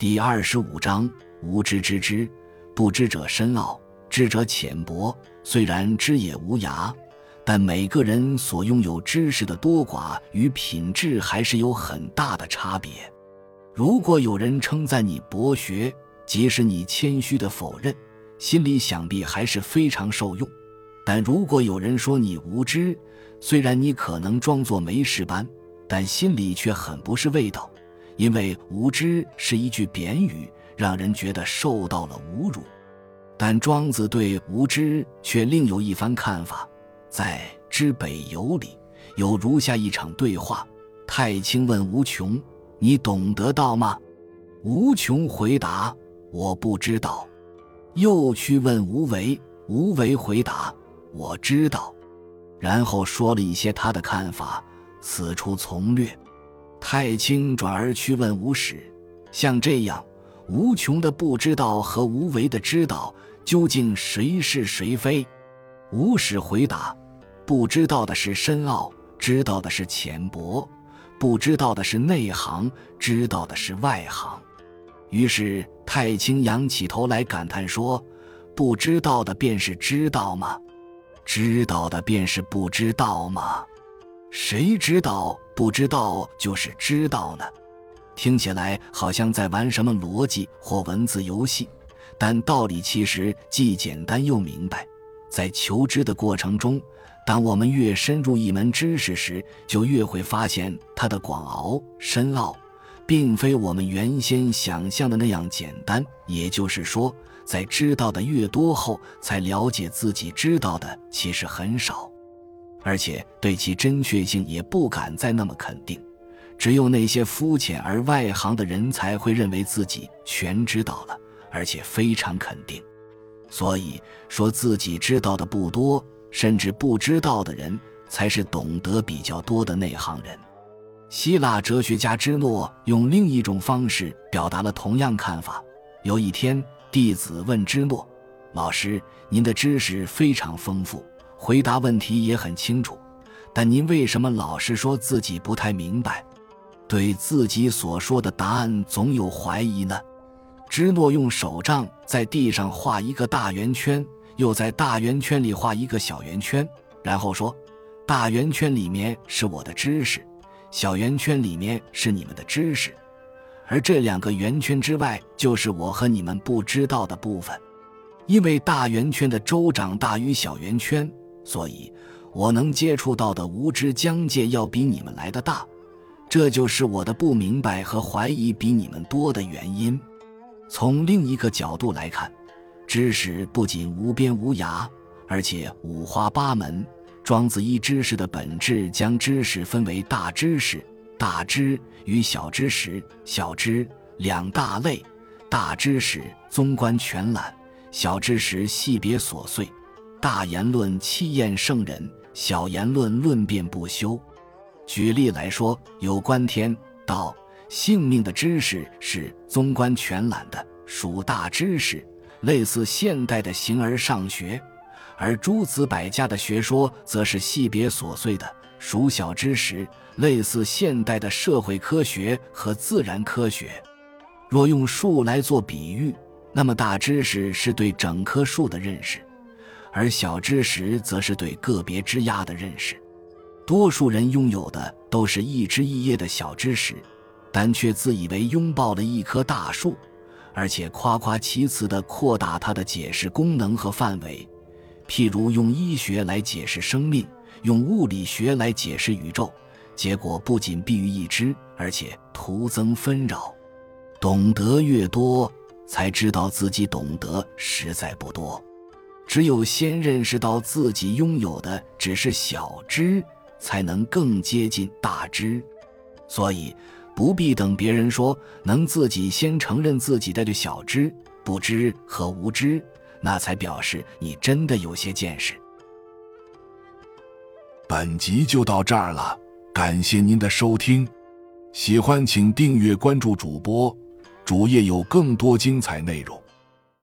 第二十五章：无知之知，不知者深奥，知者浅薄。虽然知也无涯，但每个人所拥有知识的多寡与品质还是有很大的差别。如果有人称赞你博学，即使你谦虚的否认，心里想必还是非常受用；但如果有人说你无知，虽然你可能装作没事般，但心里却很不是味道。因为无知是一句贬语，让人觉得受到了侮辱。但庄子对无知却另有一番看法。在《知北游》里有如下一场对话：太清问无穷：“你懂得道吗？”无穷回答：“我不知道。”又去问无为，无为回答：“我知道。”然后说了一些他的看法，此处从略。太清转而去问无始，像这样无穷的不知道和无为的知道，究竟谁是谁非？无始回答：不知道的是深奥，知道的是浅薄；不知道的是内行，知道的是外行。于是太清仰起头来感叹说：“不知道的便是知道吗？知道的便是不知道吗？谁知道？”不知道就是知道呢，听起来好像在玩什么逻辑或文字游戏，但道理其实既简单又明白。在求知的过程中，当我们越深入一门知识时，就越会发现它的广奥深奥，并非我们原先想象的那样简单。也就是说，在知道的越多后，才了解自己知道的其实很少。而且对其真确性也不敢再那么肯定，只有那些肤浅而外行的人才会认为自己全知道了，而且非常肯定。所以说自己知道的不多，甚至不知道的人，才是懂得比较多的内行人。希腊哲学家芝诺用另一种方式表达了同样看法。有一天，弟子问芝诺：“老师，您的知识非常丰富。”回答问题也很清楚，但您为什么老是说自己不太明白？对自己所说的答案总有怀疑呢？芝诺用手杖在地上画一个大圆圈，又在大圆圈里画一个小圆圈，然后说：“大圆圈里面是我的知识，小圆圈里面是你们的知识，而这两个圆圈之外就是我和你们不知道的部分，因为大圆圈的周长大于小圆圈。”所以，我能接触到的无知疆界要比你们来的大，这就是我的不明白和怀疑比你们多的原因。从另一个角度来看，知识不仅无边无涯，而且五花八门。庄子依知识的本质，将知识分为大知识、大知与小知识、小知两大类。大知识综观全览，小知识细别琐碎。大言论气焰圣人，小言论论辩不休。举例来说，有关天道性命的知识是综观全览的，属大知识，类似现代的形而上学；而诸子百家的学说则是细别琐碎的，属小知识，类似现代的社会科学和自然科学。若用树来做比喻，那么大知识是对整棵树的认识。而小知识则是对个别枝桠的认识，多数人拥有的都是一枝一叶的小知识，但却自以为拥抱了一棵大树，而且夸夸其词地扩大它的解释功能和范围。譬如用医学来解释生命，用物理学来解释宇宙，结果不仅弊于一枝，而且徒增纷扰。懂得越多，才知道自己懂得实在不多。只有先认识到自己拥有的只是小知，才能更接近大知。所以，不必等别人说，能自己先承认自己的小知、不知和无知，那才表示你真的有些见识。本集就到这儿了，感谢您的收听，喜欢请订阅关注主播，主页有更多精彩内容。